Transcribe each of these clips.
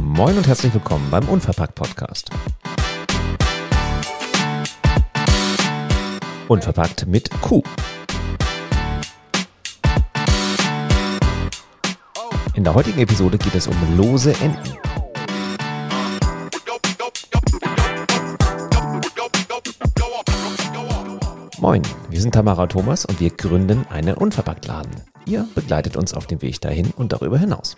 Moin und herzlich willkommen beim Unverpackt Podcast. Unverpackt mit Q. In der heutigen Episode geht es um lose Enden. Moin, wir sind Tamara Thomas und wir gründen einen Unverpacktladen. Ihr begleitet uns auf dem Weg dahin und darüber hinaus.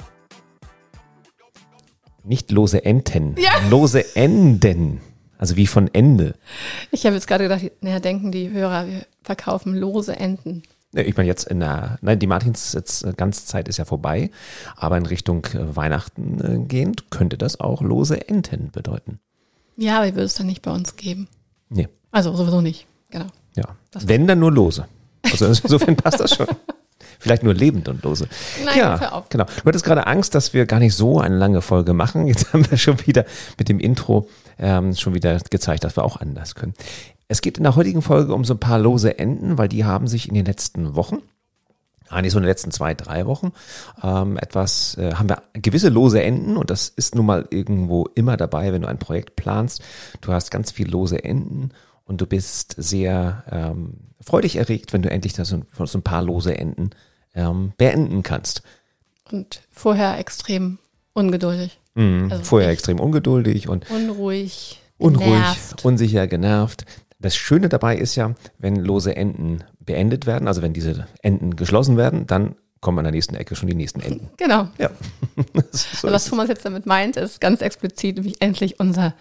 Nicht lose Enten, Ja. lose Enden. Also wie von Ende. Ich habe jetzt gerade gedacht, naja, denken die Hörer, wir verkaufen lose Enten. Ne, Ich meine jetzt in der, nein, die Martins jetzt äh, ganze Zeit ist ja vorbei, aber in Richtung äh, Weihnachten äh, gehend könnte das auch lose Enten bedeuten. Ja, aber die würde es dann nicht bei uns geben. Nee, Also sowieso nicht, genau. Ja. Das- Wenn dann nur lose. Also insofern passt das schon. Vielleicht nur lebend und lose. Nein, ja, hör auf. genau. Du hattest gerade Angst, dass wir gar nicht so eine lange Folge machen. Jetzt haben wir schon wieder mit dem Intro ähm, schon wieder gezeigt, dass wir auch anders können. Es geht in der heutigen Folge um so ein paar lose Enden, weil die haben sich in den letzten Wochen eigentlich so in den letzten zwei, drei Wochen ähm, etwas, äh, haben wir gewisse lose Enden und das ist nun mal irgendwo immer dabei, wenn du ein Projekt planst. Du hast ganz viel lose Enden und du bist sehr ähm, freudig erregt, wenn du endlich das so, so ein paar lose Enden ähm, beenden kannst. Und vorher extrem ungeduldig. Mhm. Also Vorher extrem ungeduldig und Unruhig, unruhig, genervt. unsicher, genervt. Das Schöne dabei ist ja, wenn lose Enden beendet werden, also wenn diese Enden geschlossen werden, dann kommen an der nächsten Ecke schon die nächsten Enden. Genau. Ja. So. Also was Thomas jetzt damit meint, ist ganz explizit nämlich endlich unser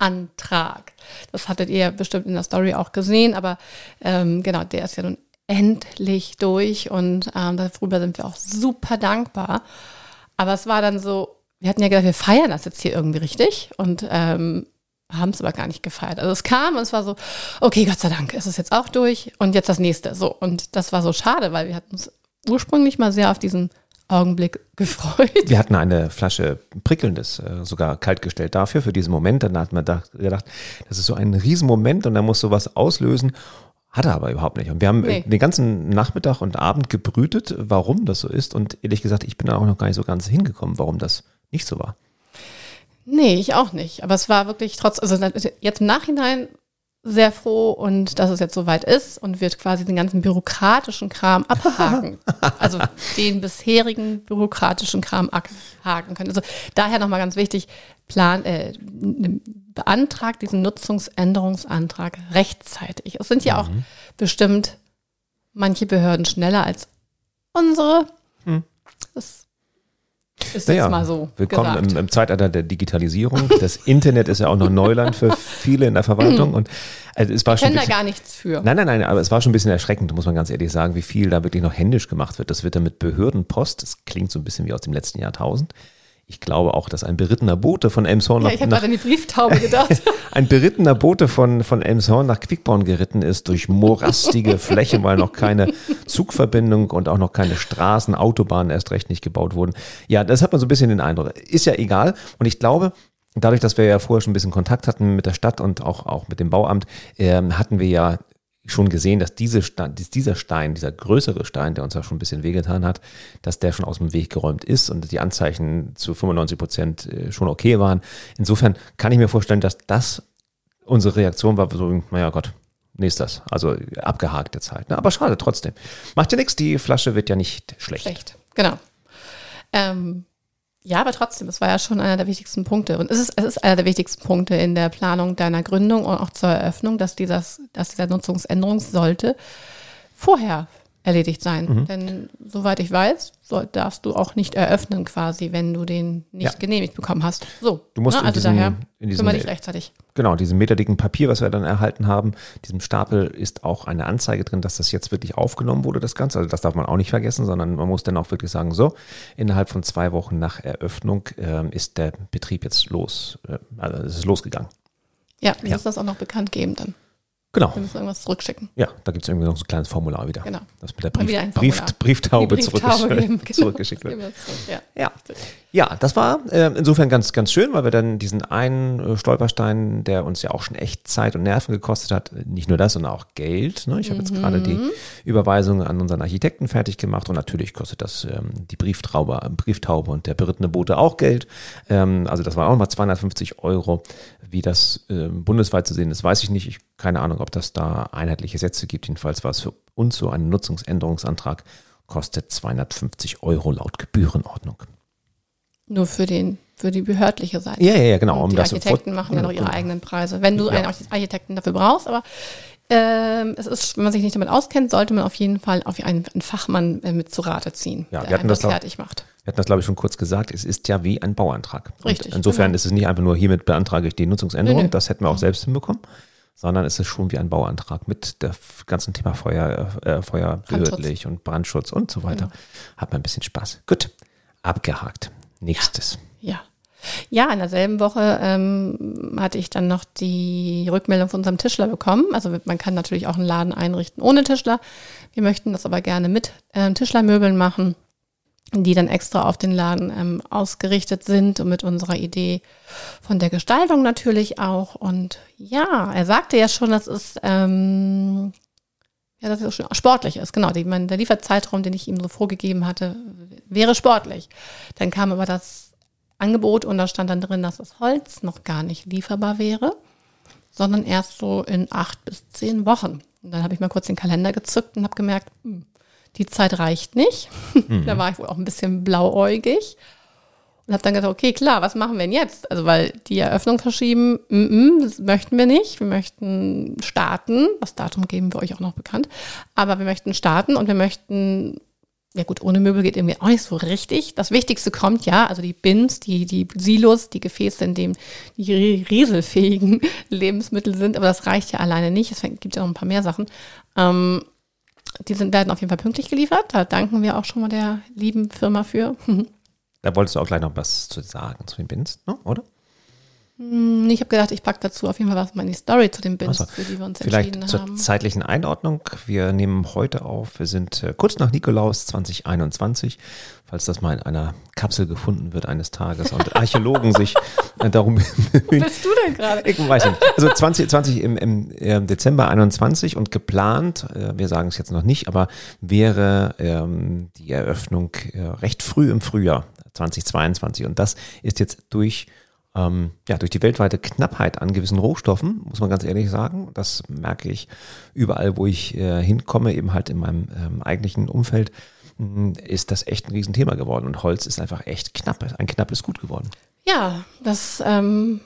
Nutzungsänderungsantrag. Das hattet ihr bestimmt in der Story auch gesehen, aber ähm, genau, der ist ja nun endlich durch und ähm, darüber sind wir auch super dankbar. Aber es war dann so, wir hatten ja gedacht, wir feiern das jetzt hier irgendwie richtig und ähm, haben es aber gar nicht gefeiert. Also es kam und es war so, okay, Gott sei Dank, es ist jetzt auch durch und jetzt das nächste. So, und das war so schade, weil wir hatten uns ursprünglich mal sehr auf diesen Augenblick gefreut. Wir hatten eine Flasche prickelndes, äh, sogar kaltgestellt dafür, für diesen Moment. Dann hat man da gedacht, das ist so ein Riesenmoment und da muss sowas auslösen. Hat er aber überhaupt nicht. Und wir haben äh, Nee. den ganzen Nachmittag und Abend gebrütet, warum das so ist. Und ehrlich gesagt, ich bin da auch noch gar nicht so ganz hingekommen, warum das nicht so war. Nee, ich auch nicht. Aber es war wirklich trotz, also jetzt im Nachhinein sehr froh und dass es jetzt soweit ist und wir quasi den ganzen bürokratischen Kram abhaken. also den bisherigen bürokratischen Kram abhaken können. Also daher nochmal ganz wichtig, plan, äh, beantragt diesen Nutzungsänderungsantrag rechtzeitig. Es sind ja auch bestimmt manche Behörden schneller als unsere. Das ist jetzt mal so. willkommen im, im Zeitalter der Digitalisierung. Das Internet ist ja auch noch Neuland für viele in der Verwaltung. Und also es war Ich kenne da gar nichts für. Nein, nein, nein, aber es war schon ein bisschen erschreckend, muss man ganz ehrlich sagen, wie viel da wirklich noch händisch gemacht wird. Das wird dann mit Behördenpost, das klingt so ein bisschen wie aus dem letzten Jahrtausend. Ich glaube auch, dass ein berittener Bote von Elmshorn Ja, nach, ich habe gerade an die Brieftaube gedacht. ein berittener Bote von, von Elmshorn nach Quickborn geritten ist durch morastige Flächen, weil noch keine Zugverbindung und auch noch keine Straßen, Autobahnen erst recht nicht gebaut wurden. Ja, das hat man so ein bisschen den Eindruck. Ist ja egal. Und ich glaube, dadurch, dass wir ja vorher schon ein bisschen Kontakt hatten mit der Stadt und auch, auch mit dem Bauamt, ähm, hatten wir ja schon gesehen, dass diese Stein, dies- dieser Stein, dieser größere Stein, der uns ja schon ein bisschen wehgetan hat, dass der schon aus dem Weg geräumt ist und die Anzeichen zu 95 Prozent äh, schon okay waren. Insofern kann ich mir vorstellen, dass das unsere Reaktion war so, naja Gott, nächstes. Also abgehakt jetzt halt. Ne? Aber schade trotzdem. Macht ja nichts, die Flasche wird ja nicht schlecht. Schlecht, genau. Ähm, ja, aber trotzdem, es war ja schon einer der wichtigsten Punkte. Und es ist, es ist einer der wichtigsten Punkte in der Planung deiner Gründung und auch zur Eröffnung, dass, dieses, dass dieser Nutzungsänderung sollte vorher erledigt sein. Mhm. Denn soweit ich weiß, soll, darfst du auch nicht eröffnen quasi, wenn du den nicht Ja. genehmigt bekommen hast. So. Du musst ne? also diesem- daher in diesem- kümmere dich rechtzeitig. Genau, diesem meterdicken Papier, was wir dann erhalten haben, diesem Stapel ist auch eine Anzeige drin, dass das jetzt wirklich aufgenommen wurde, das Ganze. Also das darf man auch nicht vergessen, sondern man muss dann auch wirklich sagen, so, innerhalb von zwei Wochen nach Eröffnung ähm, ist der Betrieb jetzt los, äh, also es ist losgegangen. Ja, du Ja. musst das auch noch bekannt geben dann. Genau. Wir müssen irgendwas zurückschicken. Ja, da gibt es irgendwie noch so ein kleines Formular wieder. Genau. Das mit der Brief, Brief. Brieftaube, Brieftaube zurückgesch genau. zurückgeschickt wird. Ja. Ja. ja, das war äh, insofern ganz, ganz schön, weil wir dann diesen einen äh, Stolperstein, der uns ja auch schon echt Zeit und Nerven gekostet hat, nicht nur das, sondern auch Geld. Ne? Ich habe jetzt gerade die Überweisung an unseren Architekten fertig gemacht und natürlich kostet das ähm, die Brieftraube, Brieftaube und der berittene Bote auch Geld. Ähm, also das waren auch mal 250 Euro. Wie das ähm, bundesweit zu sehen ist, weiß ich nicht. Ich keine Ahnung, ob das da einheitliche Sätze gibt. Jedenfalls war es für uns so ein Nutzungsänderungsantrag, kostet 250 Euro laut Gebührenordnung. Nur für den, für die behördliche Seite. Ja, ja, ja, genau. Und Um die das Architekten machen ja noch ihre Genau. eigenen Preise. Wenn du Ja. einen Archi- Architekten dafür brauchst, aber ähm, es ist, wenn man sich nicht damit auskennt, sollte man auf jeden Fall auf einen, einen Fachmann äh, mit zu Rate ziehen, Ja, wir der das fertig macht. Wir hatten das, glaube ich, schon kurz gesagt. Es ist ja wie ein Bauantrag. Und Richtig, insofern genau. ist es nicht einfach nur, hiermit beantrage ich die Nutzungsänderung. Nee, nee. Das hätten wir auch selbst hinbekommen. Sondern es ist schon wie ein Bauantrag mit der f- ganzen Thema Feuer, äh, Feuer behördlich und Brandschutz und so weiter. Genau. Hat man ein bisschen Spaß. Gut, abgehakt. Nächstes. Ja. Ja, in derselben Woche ähm, hatte ich dann noch die Rückmeldung von unserem Tischler bekommen. Also man kann natürlich auch einen Laden einrichten ohne Tischler. Wir möchten das aber gerne mit äh, Tischlermöbeln machen, die dann extra auf den Laden ähm, ausgerichtet sind und mit unserer Idee von der Gestaltung natürlich auch. Und ja, er sagte ja schon, dass es ähm, ja, dass es sportlich ist. Genau, die, mein, der Lieferzeitraum, den ich ihm so vorgegeben hatte, wäre sportlich. Dann kam aber das Angebot und da stand dann drin, dass das Holz noch gar nicht lieferbar wäre, sondern erst so in acht bis zehn Wochen. Und dann habe ich mal kurz den Kalender gezückt und habe gemerkt, hm, die Zeit reicht nicht. da war ich wohl auch ein bisschen blauäugig und habe dann gedacht, okay, klar, was machen wir denn jetzt? Also, weil die Eröffnung verschieben, mm, mm, das möchten wir nicht. Wir möchten starten. Das Datum geben wir euch auch noch bekannt. Aber wir möchten starten und wir möchten, ja gut, ohne Möbel geht irgendwie auch nicht so richtig. Das Wichtigste kommt ja, also die Bins, die, die Silos, die Gefäße, in denen die rie- rieselfähigen Lebensmittel sind. Aber das reicht ja alleine nicht. Es gibt ja noch ein paar mehr Sachen. Ähm, die sind, werden auf jeden Fall pünktlich geliefert. Da danken wir auch schon mal der lieben Firma für. Da wolltest du auch gleich noch was zu sagen zu den Bins, ne? oder? Hm, Ich habe gedacht, ich packe dazu auf jeden Fall was mal in die Story zu den Bins, Also, für die wir uns entschieden Vielleicht zur haben. zeitlichen Einordnung. Wir nehmen heute auf, wir sind äh, kurz nach Nikolaus 2021, falls das mal in einer Kapsel gefunden wird eines Tages und Archäologen sich äh, darum Wo bist du denn gerade? Ich weiß nicht. Also 20, 20 im, im äh, Dezember 21 und geplant, wir sagen es jetzt noch nicht, aber wäre ähm, die Eröffnung recht früh im Frühjahr 2022. Und das ist jetzt durch, ähm, ja, durch die weltweite Knappheit an gewissen Rohstoffen, muss man ganz ehrlich sagen. Das merke ich überall, wo ich äh, hinkomme, eben halt in meinem ähm, eigentlichen Umfeld, mh, ist das echt ein Riesenthema geworden. Und Holz ist einfach echt knapp, ein knappes Gut geworden. Ja, das ähm,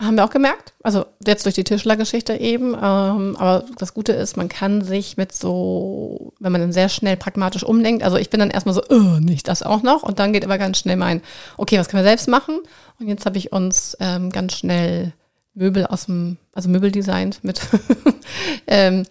haben wir auch gemerkt. Also jetzt durch die Tischlergeschichte eben. Ähm, aber das Gute ist, man kann sich mit so, wenn man dann sehr schnell pragmatisch umdenkt, also ich bin dann erstmal so, oh, nicht das auch noch. Und dann geht aber ganz schnell mein, okay, was können wir selbst machen? Und jetzt habe ich uns ähm, ganz schnell Möbel aus dem, also Möbel designt mit, ähm,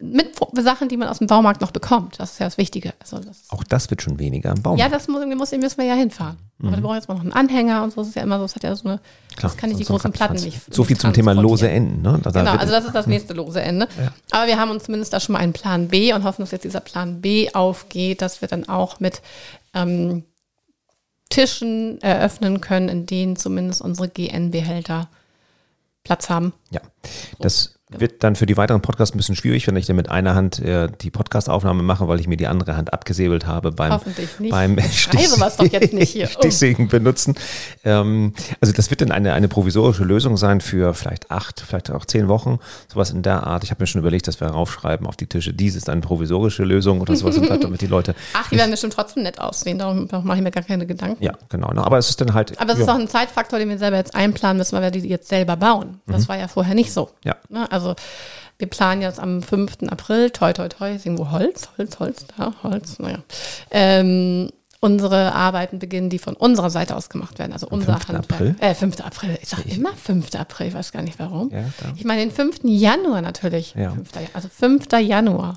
mit Sachen, die man aus dem Baumarkt noch bekommt. Das ist ja das Wichtige. Also das Auch das wird schon weniger im Baum. ja, das muss, muss, müssen wir ja hinfahren. Aber wir brauchen jetzt mal noch einen Anhänger und so. Das ist ja immer so, das hat ja so eine, das kann ich die so- so großen Platten nicht. So viel zum Thema lose. Enden. Ne? Da- da Genau, also das ist das nächste lose Ende. Aber wir haben uns zumindest da schon mal einen Plan B und hoffen, dass jetzt dieser Plan B aufgeht, dass wir dann auch mit ähm, Tischen eröffnen können, in denen zumindest unsere GN-Behälter Platz haben. ja, das wird dann für die weiteren Podcasts ein bisschen schwierig, wenn ich dann mit einer Hand äh, die Podcastaufnahme mache, weil ich mir die andere Hand abgesäbelt habe beim, Hoffentlich nicht. beim Ich schreibe sowas doch jetzt nicht hier. Oh. Stichsägen benutzen. Ähm, also das wird dann eine, eine provisorische Lösung sein für vielleicht acht, vielleicht auch zehn Wochen, sowas in der Art. Ich habe mir schon überlegt, dass wir raufschreiben auf die Tische, dies ist eine provisorische Lösung oder sowas, Art, damit die Leute, Ach, die werden bestimmt trotzdem nett aussehen, darum mache ich mir gar keine Gedanken. ja, genau. Ne? Aber es ist dann halt, Aber es ja, ist auch ein Zeitfaktor, den wir selber jetzt einplanen müssen, weil wir die jetzt selber bauen. Das war ja vorher nicht so. ja. Ne? Also wir planen jetzt am 5. April, toi, toi, toi, ist irgendwo Holz, Holz, Holz, da, Holz, naja. Ähm, unsere Arbeiten beginnen, die von unserer Seite aus gemacht werden. Also unser 5. Handwerk. April? Äh, 5. April. Ich sage immer 5. April, ich weiß gar nicht warum. Ja, ich meine den 5. Januar natürlich. Ja. 5. Ja- Also 5. Januar.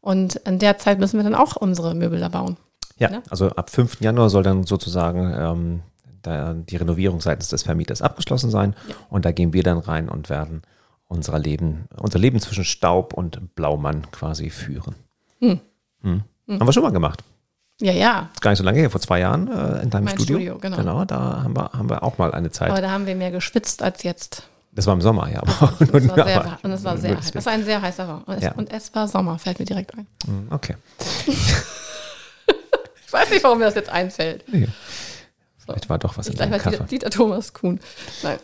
Und in der Zeit müssen wir dann auch unsere Möbel da bauen. Ja, Ne? also ab 5. Januar soll dann sozusagen ähm, da die Renovierung seitens des Vermieters abgeschlossen sein. Und da gehen wir dann rein und werden unser Leben, unser Leben zwischen Staub und Blaumann quasi führen. Hm. Hm. Haben wir schon mal gemacht. Ja, ja. Ist gar nicht so lange her, vor zwei Jahren äh, in deinem Mein Studio. Studio, genau. Genau, da haben wir, haben wir auch mal eine Zeit. Aber da haben wir mehr geschwitzt als jetzt. das war im Sommer, ja. Aber Und es war sehr, und es war sehr heiß. Das war ein sehr heißer Sommer. Und es, Ja. und es war Sommer, fällt mir direkt ein. Hm, Okay. Ich weiß nicht, warum mir das jetzt einfällt. Nee. Vielleicht war doch was in Gleich deinem Kaffee. Dieter, Dieter Thomas Kuhn. Nein.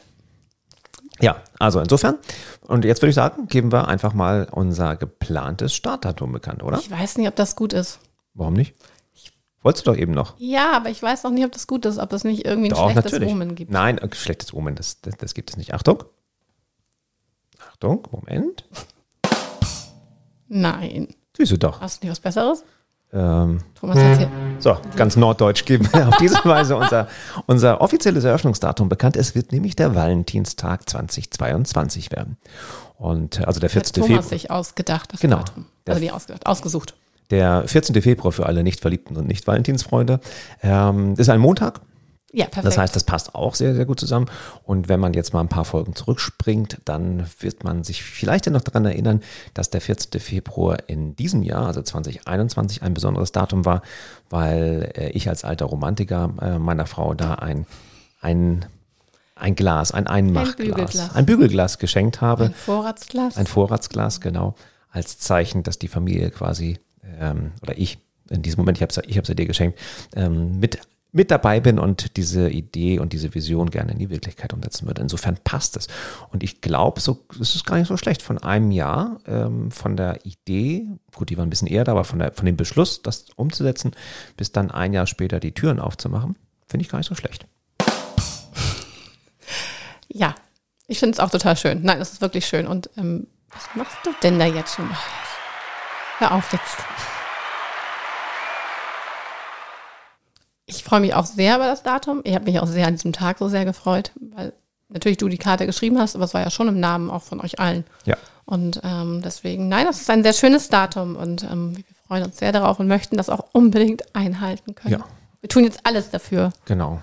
Ja, also insofern. Und jetzt würde ich sagen, geben wir einfach mal unser geplantes Startdatum bekannt, oder? Ich weiß nicht, ob das gut ist. Warum nicht? Wolltest du doch eben noch. Ja, aber ich weiß noch nicht, ob das gut ist, ob es nicht irgendwie ein Doch, schlechtes natürlich. Omen gibt. Nein, äh, schlechtes Omen, das, das, das gibt es nicht. Achtung. Achtung, Moment. Nein. Siehst du doch. Hast du nicht was Besseres? Ähm, Thomas erzähl. So, ganz norddeutsch geben wir auf diese Weise unser, unser offizielles Eröffnungsdatum bekannt. Es wird nämlich der Valentinstag 2022 werden. Und äh, also der Hat 14. Thomas Februar. sich ausgedacht, das Genau. Datum. Also nicht ausgedacht, ausgesucht. Der 14. Februar für alle Nicht-Verliebten und Nicht-Valentinsfreunde. Ähm, ist ein Montag. Ja, perfekt. Das heißt, das passt auch sehr, sehr gut zusammen. Und wenn man jetzt mal ein paar Folgen zurückspringt, dann wird man sich vielleicht ja noch daran erinnern, dass der 14. Februar in diesem Jahr, also 2021, ein besonderes Datum war, weil äh, ich als alter Romantiker äh, meiner Frau da ein, ein, ein Glas, ein Einmachglas, Bügelglas. ein Bügelglas geschenkt habe. ein Vorratsglas. Ein Vorratsglas, genau, als Zeichen, dass die Familie quasi, ähm, oder ich in diesem Moment, ich habe es ich hab's ja dir geschenkt, ähm, mit, mit dabei bin und diese Idee und diese Vision gerne in die Wirklichkeit umsetzen würde. Insofern passt es. Und ich glaube, so, es ist gar nicht so schlecht. Von einem Jahr, ähm, von der Idee, gut, die war ein bisschen eher da, aber von, der, von dem Beschluss, das umzusetzen, bis dann ein Jahr später die Türen aufzumachen, finde ich gar nicht so schlecht. Ja, ich finde es auch total schön. Nein, es ist wirklich schön. Und ähm, was machst du denn da jetzt schon? Hör auf jetzt. Ich freue mich auch sehr über das Datum. Ich habe mich auch sehr an diesem Tag so sehr gefreut, weil natürlich du die Karte geschrieben hast, aber es war ja schon im Namen auch von euch allen. Ja. Und ähm, deswegen, nein, das ist ein sehr schönes Datum und ähm, wir freuen uns sehr darauf und möchten das auch unbedingt einhalten können. Ja. Wir tun jetzt alles dafür. Genau.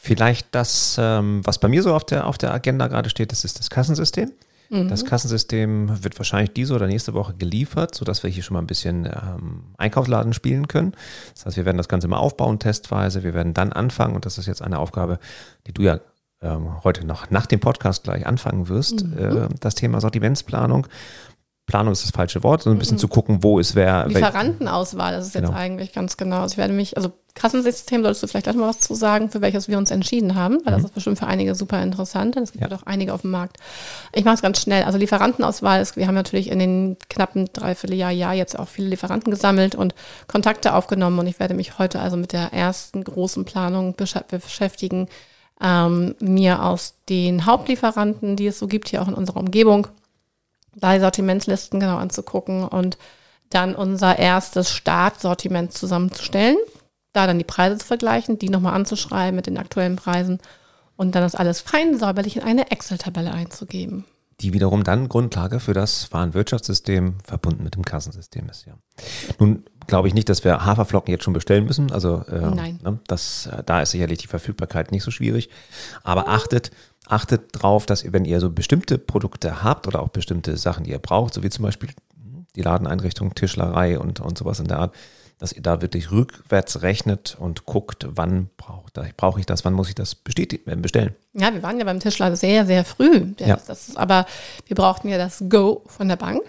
Vielleicht das, ähm, was bei mir so auf der, auf der Agenda gerade steht, das ist das Kassensystem. Das Kassensystem wird wahrscheinlich diese oder nächste Woche geliefert, sodass wir hier schon mal ein bisschen ähm, Einkaufsladen spielen können. Das heißt, wir werden das Ganze mal aufbauen, testweise. Wir werden dann anfangen, und das ist jetzt eine Aufgabe, die du ja ähm, heute noch nach dem Podcast gleich anfangen wirst, äh, das Thema Sortimentsplanung. Planung ist das falsche Wort, so ein bisschen zu gucken, wo ist wer. Lieferantenauswahl, das ist jetzt Genau. eigentlich ganz genau. Also ich werde mich, also Kassensystem solltest du vielleicht auch mal was zu sagen, für welches wir uns entschieden haben, weil das ist bestimmt für einige super interessant. Es gibt ja. Ja. doch einige auf dem Markt. Ich mache es ganz schnell. Also Lieferantenauswahl ist, wir haben natürlich in den knappen Dreivierteljahr, Jahr jetzt auch viele Lieferanten gesammelt und Kontakte aufgenommen und ich werde mich heute also mit der ersten großen Planung besch beschäftigen, ähm, mir aus den Hauptlieferanten, die es so gibt hier auch in unserer Umgebung, drei Sortimentslisten genau anzugucken und dann unser erstes Startsortiment zusammenzustellen, da dann die Preise zu vergleichen, die nochmal anzuschreiben mit den aktuellen Preisen und dann das alles fein säuberlich in eine Excel-Tabelle einzugeben. die wiederum dann Grundlage für das Warenwirtschaftssystem verbunden mit dem Kassensystem ist. Ja. Nun glaube ich nicht, dass wir Haferflocken jetzt schon bestellen müssen. Also äh, Nein. Ne, das, äh, da ist sicherlich die Verfügbarkeit nicht so schwierig. Aber achtet, achtet drauf, dass ihr, wenn ihr so bestimmte Produkte habt oder auch bestimmte Sachen, die ihr braucht, so wie zum Beispiel die Ladeneinrichtung, Tischlerei und, und sowas in der Art, dass ihr da wirklich rückwärts rechnet und guckt, wann brauche ich das, wann muss ich das bestätigen, äh, bestellen. Ja, wir waren ja beim Tischler sehr, sehr früh. Ja. ist, das ist, aber wir brauchten ja das Go von der Bank.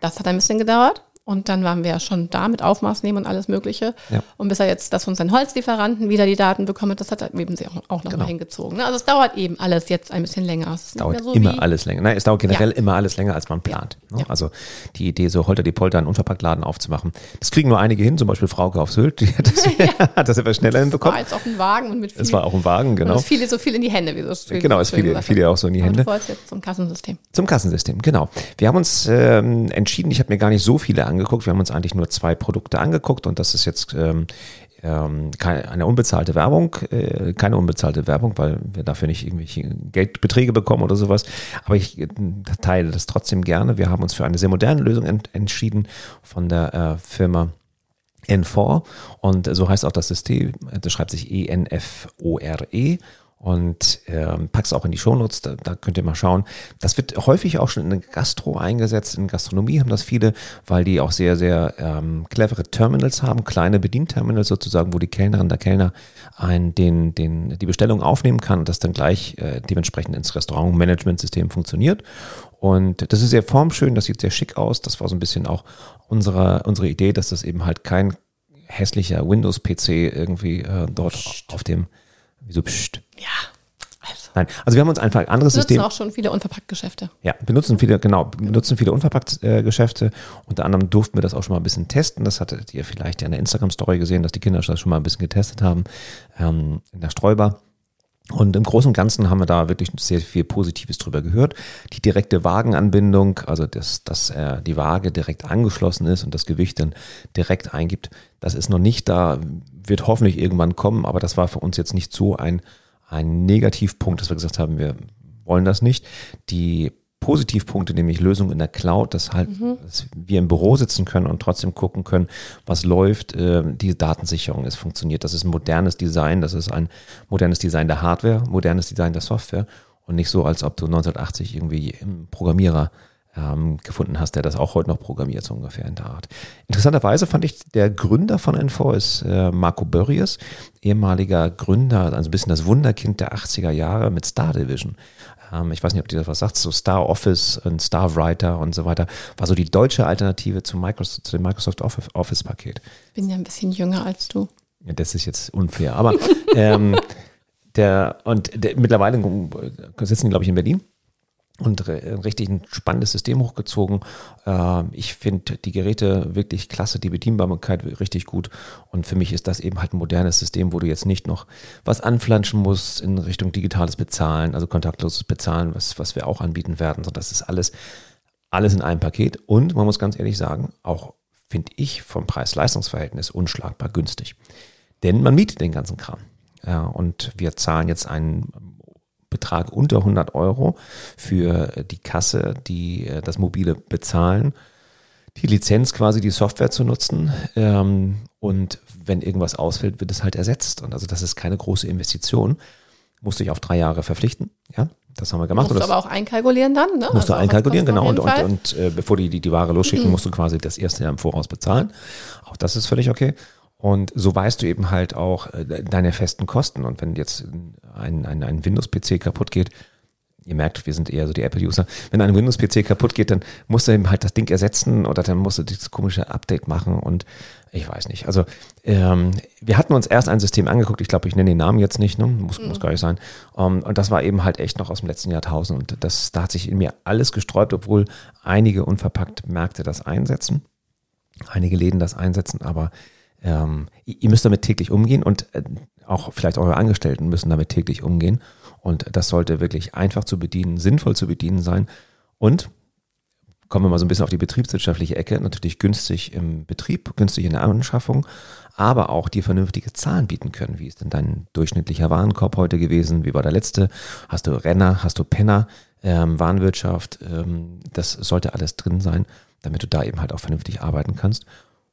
Das hat ein bisschen gedauert. Und dann waren wir ja schon da mit Aufmaß nehmen und alles Mögliche. Ja. Und bis er jetzt von seinen Holzlieferanten wieder die Daten bekommt, das hat er eben sie auch, auch noch Genau. mal hingezogen. ne? Also es dauert eben alles jetzt ein bisschen länger. Es nicht dauert so immer alles länger. Nein, es dauert generell Ja. immer alles länger, als man plant. ne? Ja. Also die Idee, so holter die Polter einen Unverpacktladen aufzumachen, das kriegen nur einige hin, zum Beispiel Frauke auf Sylt, die hat das, hat das etwas schneller war hinbekommen. jetzt auf dem Wagen und mit viel, Es war auch ein Wagen, und genau. es fiel ihr so viel in die Hände, wie so schön Genau, es fiel, gesagt ja auch so in die Und Hände. wolltest jetzt zum Kassensystem. Zum Kassensystem, genau. Wir haben uns ähm, entschieden, ich habe mir gar nicht so viele angeguckt, wir haben uns eigentlich nur zwei Produkte angeguckt und das ist jetzt ähm, ähm, keine, eine unbezahlte Werbung, äh, keine unbezahlte Werbung, weil wir dafür nicht irgendwelche Geldbeträge bekommen oder sowas. Aber ich äh, teile das trotzdem gerne. Wir haben uns für eine sehr moderne Lösung ent entschieden von der äh, Firma N4 und so heißt auch das System, das schreibt sich ENFORE. Und ähm, pack's auch in die Shownotes, da, da könnt ihr mal schauen. Das wird häufig auch schon in der Gastro eingesetzt. In Gastronomie haben das viele, weil die auch sehr, sehr ähm, clevere Terminals haben, kleine Bedienterminals sozusagen, wo die Kellnerin, der Kellner ein, den, den, die Bestellung aufnehmen kann und das dann gleich äh, dementsprechend ins Restaurant-Management-System funktioniert. Und das ist sehr formschön, das sieht sehr schick aus. Das war so ein bisschen auch unsere, unsere Idee, dass das eben halt kein hässlicher Windows-PC irgendwie äh, dort Psst. auf dem, wieso pst. Ja. Also. Nein, also wir haben uns einfach ein anderes benutzen System. auch schon viele Unverpackt-Geschäfte. Ja, benutzen viele, genau, benutzen viele Unverpackt-Geschäfte. Unter anderem durften wir das auch schon mal ein bisschen testen. Das hattet ihr vielleicht ja in der Instagram-Story gesehen, dass die Kinder das schon mal ein bisschen getestet haben ähm, in der Streubar. Und im Großen und Ganzen haben wir da wirklich sehr viel Positives drüber gehört. Die direkte Wagenanbindung, also dass, dass äh, die Waage direkt angeschlossen ist und das Gewicht dann direkt eingibt, das ist noch nicht da, wird hoffentlich irgendwann kommen, aber das war für uns jetzt nicht so ein, ein Negativpunkt, dass wir gesagt haben, wir wollen das nicht. Die Positivpunkte, nämlich Lösungen in der Cloud, dass halt mhm. dass wir im Büro sitzen können und trotzdem gucken können, was läuft. Äh, die Datensicherung, es funktioniert. Das ist ein modernes Design, das ist ein modernes Design der Hardware, modernes Design der Software und nicht so, als ob du 1980 irgendwie im Programmierer ähm, gefunden hast, der das auch heute noch programmiert, so ungefähr in der Art. Interessanterweise fand ich, der Gründer von N4 ist äh, Marco Börries, ehemaliger Gründer, also ein bisschen das Wunderkind der 80er Jahre mit Star Division. Ähm, ich weiß nicht, ob dir das was sagt, so Star Office und Star Writer und so weiter, war so die deutsche Alternative zu, Microsoft, zu dem Microsoft Office-Paket. Ich bin ja ein bisschen jünger als du. Ja, das ist jetzt unfair, aber ähm, der, und der, mittlerweile sitzen die, glaube ich, in Berlin und richtig ein spannendes System hochgezogen. Ähm, ich finde die Geräte wirklich klasse, die Bedienbarkeit richtig gut. Und für mich ist das eben halt ein modernes System, wo du jetzt nicht noch was anflanschen musst in Richtung digitales Bezahlen, also kontaktloses Bezahlen, was, was wir auch anbieten werden. das ist alles, alles in einem Paket. Und man muss ganz ehrlich sagen, auch finde ich vom Preis-Leistungs-Verhältnis unschlagbar günstig. Denn man mietet den ganzen Kram. Und wir zahlen jetzt einen Betrag unter 100 Euro für die Kasse, die äh, das Mobile bezahlen, die Lizenz quasi die Software zu nutzen. Ähm, und wenn irgendwas ausfällt, wird es halt ersetzt. Und also das ist keine große Investition. Musste ich auf drei Jahre verpflichten. Ja, das haben wir gemacht. Musst du aber auch einkalkulieren dann, ne? Musst also du einkalkulieren, genau. Und, und, und äh, bevor die, die die Ware losschicken, mhm. musst du quasi das erste Jahr im Voraus bezahlen. Auch das ist völlig okay. Und so weißt du eben halt auch äh, deine festen Kosten. Und wenn jetzt ein, ein, ein Windows-PC kaputt geht, ihr merkt, wir sind eher so die Apple-User, wenn ein Windows-PC kaputt geht, dann musst du eben halt das Ding ersetzen oder dann musst du dieses komische Update machen und ich weiß nicht. Also ähm, wir hatten uns erst ein System angeguckt, ich glaube, ich nenne den Namen jetzt nicht, ne? muss, mhm. muss gar nicht sein. Um, ähm, und das war eben halt echt noch aus dem letzten Jahrtausend und das, da hat sich in mir alles gesträubt, obwohl einige unverpackt Märkte das einsetzen, einige Läden das einsetzen, aber ähm, ihr müsst damit täglich umgehen und äh, auch vielleicht eure Angestellten müssen damit täglich umgehen. Und das sollte wirklich einfach zu bedienen, sinnvoll zu bedienen sein. Und kommen wir mal so ein bisschen auf die betriebswirtschaftliche Ecke, natürlich günstig im Betrieb, günstig in der Anschaffung, aber auch dir vernünftige Zahlen bieten können. Wie ist denn dein durchschnittlicher Warenkorb heute gewesen? Wie war der letzte? Hast du Renner? Hast du Penner? Ähm, Warenwirtschaft? Ähm, das sollte alles drin sein, damit du da eben halt auch vernünftig arbeiten kannst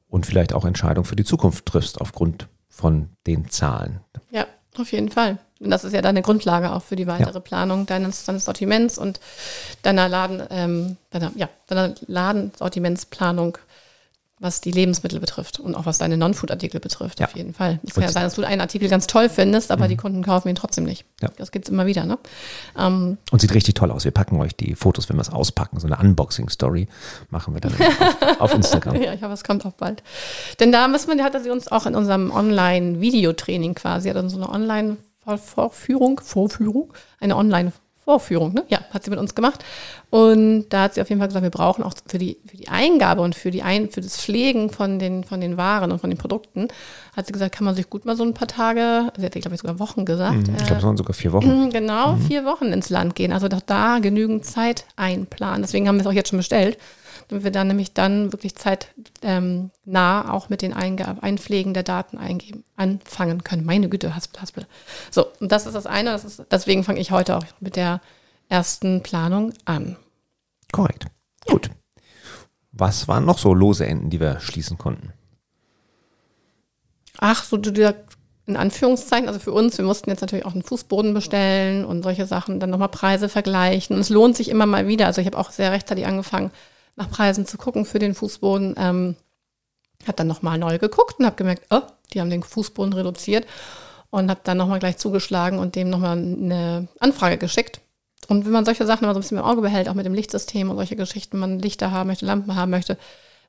und vielleicht auch Entscheidungen für die Zukunft triffst aufgrund von den Zahlen. Ja, auf jeden Fall. Und das ist ja deine Grundlage auch für die weitere ja. Planung deines, deines Sortiments und deiner Laden, ähm, deiner, ja, deiner Ladensortimentsplanung was die Lebensmittel betrifft und auch was deine Non-Food-Artikel betrifft, ja. auf jeden Fall. Es kann ja sein, dass du einen Artikel ganz toll findest, aber mhm. die Kunden kaufen ihn trotzdem nicht. Ja. Das gibt es immer wieder. Ne? Ähm, und sieht richtig toll aus. Wir packen euch die Fotos, wenn wir es auspacken, so eine Unboxing-Story machen wir dann auf, auf, Instagram. ja, ich hoffe, es kommt auch bald. Denn da müssen wir, hat sie uns auch in unserem Online-Videotraining quasi, hat uns so eine Online-Vorführung, Vorführung, eine Online- Vorführung, ne? Ja, hat sie mit uns gemacht. Und da hat sie auf jeden Fall gesagt, wir brauchen auch für die, für die Eingabe und für, die Ein, für das Pflegen von den, von den Waren und von den Produkten, hat sie gesagt, kann man sich gut mal so ein paar Tage, sie hat, glaube ich, sogar Wochen gesagt. Mhm, ich glaube, es waren sogar vier Wochen. Genau, mhm. vier Wochen ins Land gehen. Also doch da genügend Zeit einplanen. Deswegen haben wir es auch jetzt schon bestellt damit wir dann nämlich dann wirklich zeitnah ähm, auch mit den Eingaben, Einpflegen der Daten eingeben, anfangen können. Meine Güte, Haspel, Haspel. So, und das ist das eine. Das ist, deswegen fange ich heute auch mit der ersten Planung an. Korrekt. Gut. Was waren noch so lose Enden, die wir schließen konnten? Ach, so dieser in Anführungszeichen, also für uns, wir mussten jetzt natürlich auch einen Fußboden bestellen und solche Sachen, dann nochmal Preise vergleichen. Und es lohnt sich immer mal wieder. Also ich habe auch sehr rechtzeitig angefangen, nach Preisen zu gucken für den Fußboden. Ähm, habe dann nochmal neu geguckt und habe gemerkt, oh, die haben den Fußboden reduziert und habe dann nochmal gleich zugeschlagen und dem nochmal eine Anfrage geschickt. Und wenn man solche Sachen immer so ein bisschen im Auge behält, auch mit dem Lichtsystem und solche Geschichten, man Lichter haben möchte, Lampen haben möchte,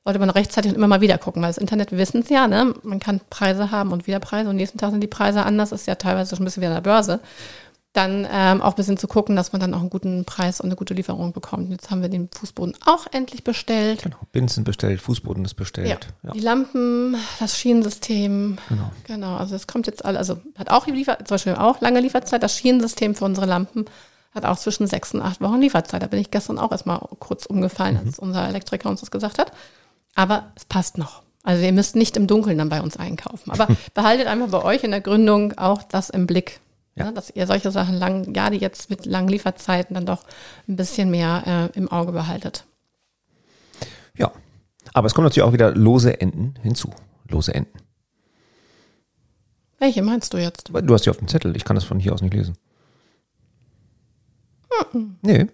sollte man rechtzeitig und immer mal wieder gucken, weil das Internet, wissen es ja, ne? man kann Preise haben und wieder Preise und nächsten Tag sind die Preise anders, ist ja teilweise schon ein bisschen wie an der Börse. Dann ähm, auch ein bisschen zu gucken, dass man dann auch einen guten Preis und eine gute Lieferung bekommt. Jetzt haben wir den Fußboden auch endlich bestellt. Genau, Binsen bestellt, Fußboden ist bestellt. Ja. ja. Die Lampen, das Schienensystem. Genau. Genau, also es kommt jetzt alles, also hat auch Liefer, zum Beispiel auch lange Lieferzeit. Das Schienensystem für unsere Lampen hat auch zwischen sechs und acht Wochen Lieferzeit. Da bin ich gestern auch erstmal kurz umgefallen, mhm. als unser Elektriker uns das gesagt hat. Aber es passt noch. Also ihr müsst nicht im Dunkeln dann bei uns einkaufen. Aber behaltet einfach bei euch in der Gründung auch das im Blick. Ja. Ne, dass ihr solche Sachen lang, ja, die jetzt mit langen Lieferzeiten dann doch ein bisschen mehr äh, im Auge behaltet. Ja. Aber es kommen natürlich auch wieder lose Enden hinzu. Lose Enden. Welche meinst du jetzt? Du hast die auf dem Zettel. Ich kann das von hier aus nicht lesen. Mhm. Nee.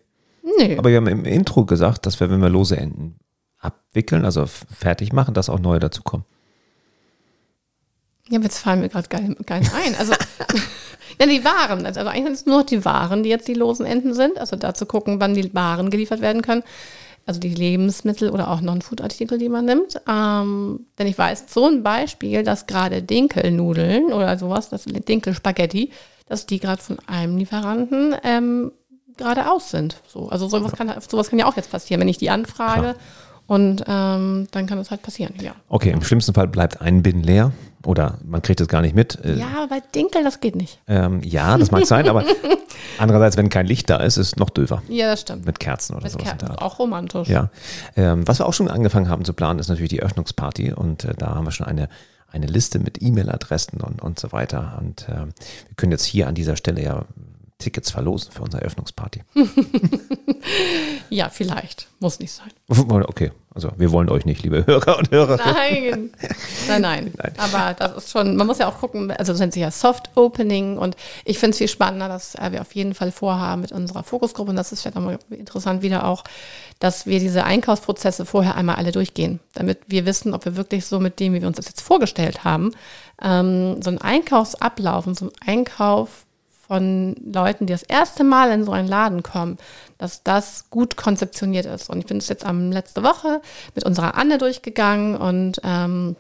Nee. Aber wir haben im Intro gesagt, dass wir, wenn wir lose Enden abwickeln, also fertig machen, dass auch neue dazukommen. Ja, jetzt fallen mir gerade gar nicht ein. Also, ja, die Waren. Also eigentlich sind es nur die Waren, die jetzt die losen Enden sind. Also da zu gucken, wann die Waren geliefert werden können. Also die Lebensmittel oder auch Non-Food-Artikel, die man nimmt. Ähm, denn ich weiß so ein Beispiel, dass gerade Dinkelnudeln oder sowas, das Dinkelspaghetti, dass die gerade von einem Lieferanten ähm, gerade aus sind. So, also sowas kann, sowas kann ja auch jetzt passieren, wenn ich die anfrage. Klar und ähm, dann kann das halt passieren, ja. Okay, im schlimmsten Fall bleibt ein Bin leer oder man kriegt es gar nicht mit. Äh, ja, bei Dinkel, das geht nicht. Ähm, ja, das mag sein, aber andererseits, wenn kein Licht da ist, ist es noch döver. Ja, das stimmt. Mit Kerzen oder Mit sowas. Kerzen, auch romantisch. Ja. Ähm, was wir auch schon angefangen haben zu planen, ist natürlich die Öffnungsparty und äh, da haben wir schon eine eine Liste mit E-Mail-Adressen und, und so weiter. Und äh, wir können jetzt hier an dieser Stelle ja Tickets verlosen für unsere Eröffnungsparty. ja, vielleicht. Muss nicht sein. Okay, also wir wollen euch nicht, liebe Hörer und Hörer. Nein. nein, nein, nein. Aber das ist schon, man muss ja auch gucken, also das nennt sich ja Soft Opening und ich finde es viel spannender, dass äh, wir auf jeden Fall vorhaben mit unserer Fokusgruppe und das ist vielleicht auch mal interessant wieder auch, dass wir diese Einkaufsprozesse vorher einmal alle durchgehen, damit wir wissen, ob wir wirklich so mit dem, wie wir uns das jetzt vorgestellt haben, ähm, so einen Einkaufsablauf und so einen Einkauf von Leuten, die das erste Mal in so einen Laden kommen, dass das gut konzeptioniert ist. Und ich bin es jetzt am letzte Woche mit unserer Anne durchgegangen und ähm,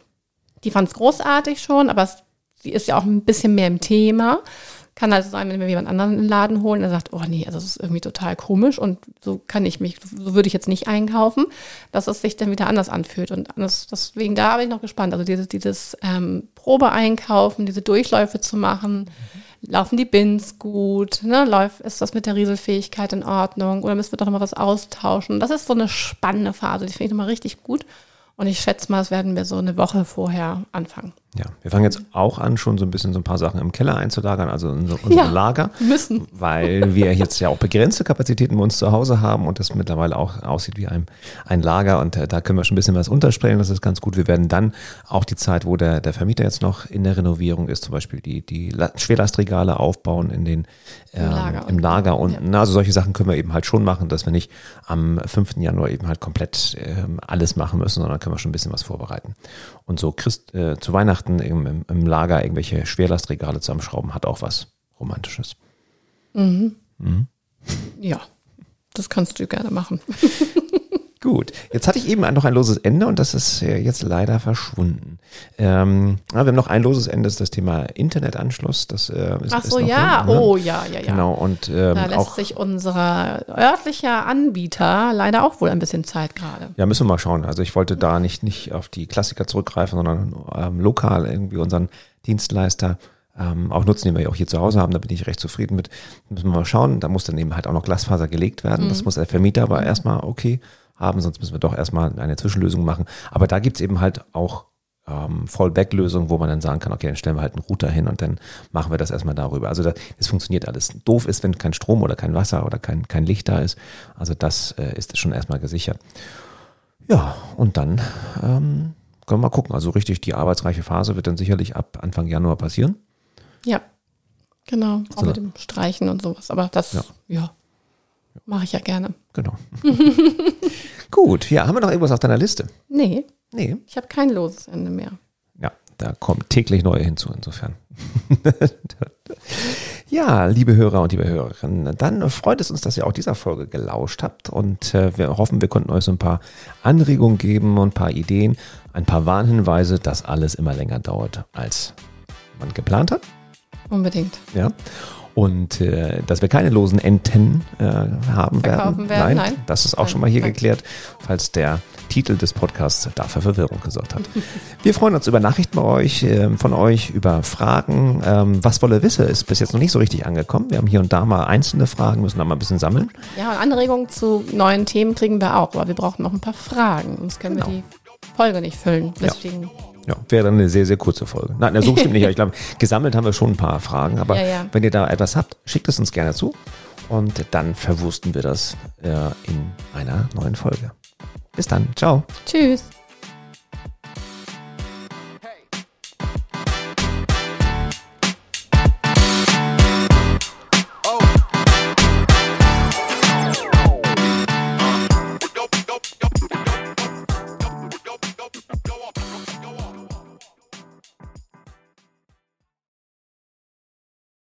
die fand es großartig schon, aber es, sie ist ja auch ein bisschen mehr im Thema. Kann also sein, wenn wir jemand anderen in den Laden holen, der sagt, oh nee, also das ist irgendwie total komisch und so kann ich mich, so würde ich jetzt nicht einkaufen, dass es sich dann wieder anders anfühlt. Und das, deswegen da bin ich noch gespannt. Also dieses, dieses ähm, Probeeinkaufen, diese Durchläufe zu machen. Mhm laufen die Bins gut, ne? Läuft, ist das mit der Rieselfähigkeit in Ordnung oder müssen wir doch noch mal was austauschen? Das ist so eine spannende Phase, die finde ich nochmal richtig gut. Und ich schätze mal, das werden wir so eine Woche vorher anfangen. Ja, wir fangen jetzt auch an, schon so ein bisschen so ein paar Sachen im Keller einzulagern, also in unser ja, Lager. Müssen. Weil wir jetzt ja auch begrenzte Kapazitäten bei uns zu Hause haben und das mittlerweile auch aussieht wie ein, ein Lager und äh, da können wir schon ein bisschen was unterstellen, das ist ganz gut. Wir werden dann auch die Zeit, wo der, der Vermieter jetzt noch in der Renovierung ist, zum Beispiel die, die Schwerlastregale aufbauen in den, ähm, Im Lager, im Lager und ja. also solche Sachen können wir eben halt schon machen, dass wir nicht am 5. Januar eben halt komplett ähm, alles machen müssen, sondern können wir schon ein bisschen was vorbereiten. Und so Christ, äh, zu Weihnachten im, im, im, Lager irgendwelche Schwerlastregale zusammenschrauben, hat auch was Romantisches. Mhm. Mhm. Ja, das kannst du gerne machen. Gut, jetzt hatte ich eben noch ein loses Ende und das ist jetzt leider verschwunden. Ähm, wir haben noch ein loses Ende, das ist das Thema Internetanschluss. Das äh, ist, Ach so, ist ja, drin, ne? oh ja, ja, ja. Genau, und ähm, da lässt auch, sich unser örtlicher Anbieter leider auch wohl ein bisschen Zeit gerade. Ja, müssen wir mal schauen. Also ich wollte da nicht, nicht auf die Klassiker zurückgreifen, sondern ähm, lokal irgendwie unseren Dienstleister ähm, auch nutzen, den wir ja auch hier zu Hause haben. Da bin ich recht zufrieden mit. Müssen wir mal schauen. Da muss dann eben halt auch noch Glasfaser gelegt werden. Mhm. Das muss der Vermieter aber erstmal okay haben, sonst müssen wir doch erstmal eine Zwischenlösung machen. Aber da gibt es eben halt auch ähm, Fallback-Lösungen, wo man dann sagen kann, okay, dann stellen wir halt einen Router hin und dann machen wir das erstmal darüber. Also das, das funktioniert alles. Doof ist, wenn kein Strom oder kein Wasser oder kein, kein Licht da ist. Also das äh, ist schon erstmal gesichert. Ja, und dann ähm, können wir mal gucken. Also richtig die arbeitsreiche Phase wird dann sicherlich ab Anfang Januar passieren. Ja, genau. Auch So. mit dem Streichen und sowas. Aber das, Ja. ja, mache ich ja gerne. Genau. Gut, ja, haben wir noch irgendwas auf deiner Liste? Nee, Nee. ich habe kein loses Ende mehr. Ja, da kommen täglich neue hinzu, insofern. ja, liebe Hörer und liebe Hörerinnen, dann freut es uns, dass ihr auch dieser Folge gelauscht habt und äh, wir hoffen, wir konnten euch so ein paar Anregungen geben und ein paar Ideen, ein paar Warnhinweise, dass alles immer länger dauert, als man geplant hat. Unbedingt. Ja. Und äh, dass wir keine losen Enten äh, haben werden. Verkaufen werden, nein. Das ist auch Nein, schon mal hier nein. geklärt, falls der Titel des Podcasts dafür Verwirrung gesorgt hat. wir freuen uns über Nachrichten bei euch, ähm, von euch, über Fragen. Ähm, was wolle wisse ist bis jetzt noch nicht so richtig angekommen. Wir haben hier und da mal einzelne Fragen, müssen da mal ein bisschen sammeln. Ja, und Anregungen zu neuen Themen kriegen wir auch, aber wir brauchen noch ein paar Fragen, sonst können Genau. wir die Folge nicht füllen. Deswegen, Ja, wäre dann eine sehr, sehr kurze Folge. Nein, na, so stimmt nicht. aber Ich glaube, gesammelt haben wir schon ein paar Fragen. Aber Ja, ja. wenn ihr da etwas habt, schickt es uns gerne zu. Und dann verwursten wir das äh, in einer neuen Folge. Bis dann. Ciao. tschüss.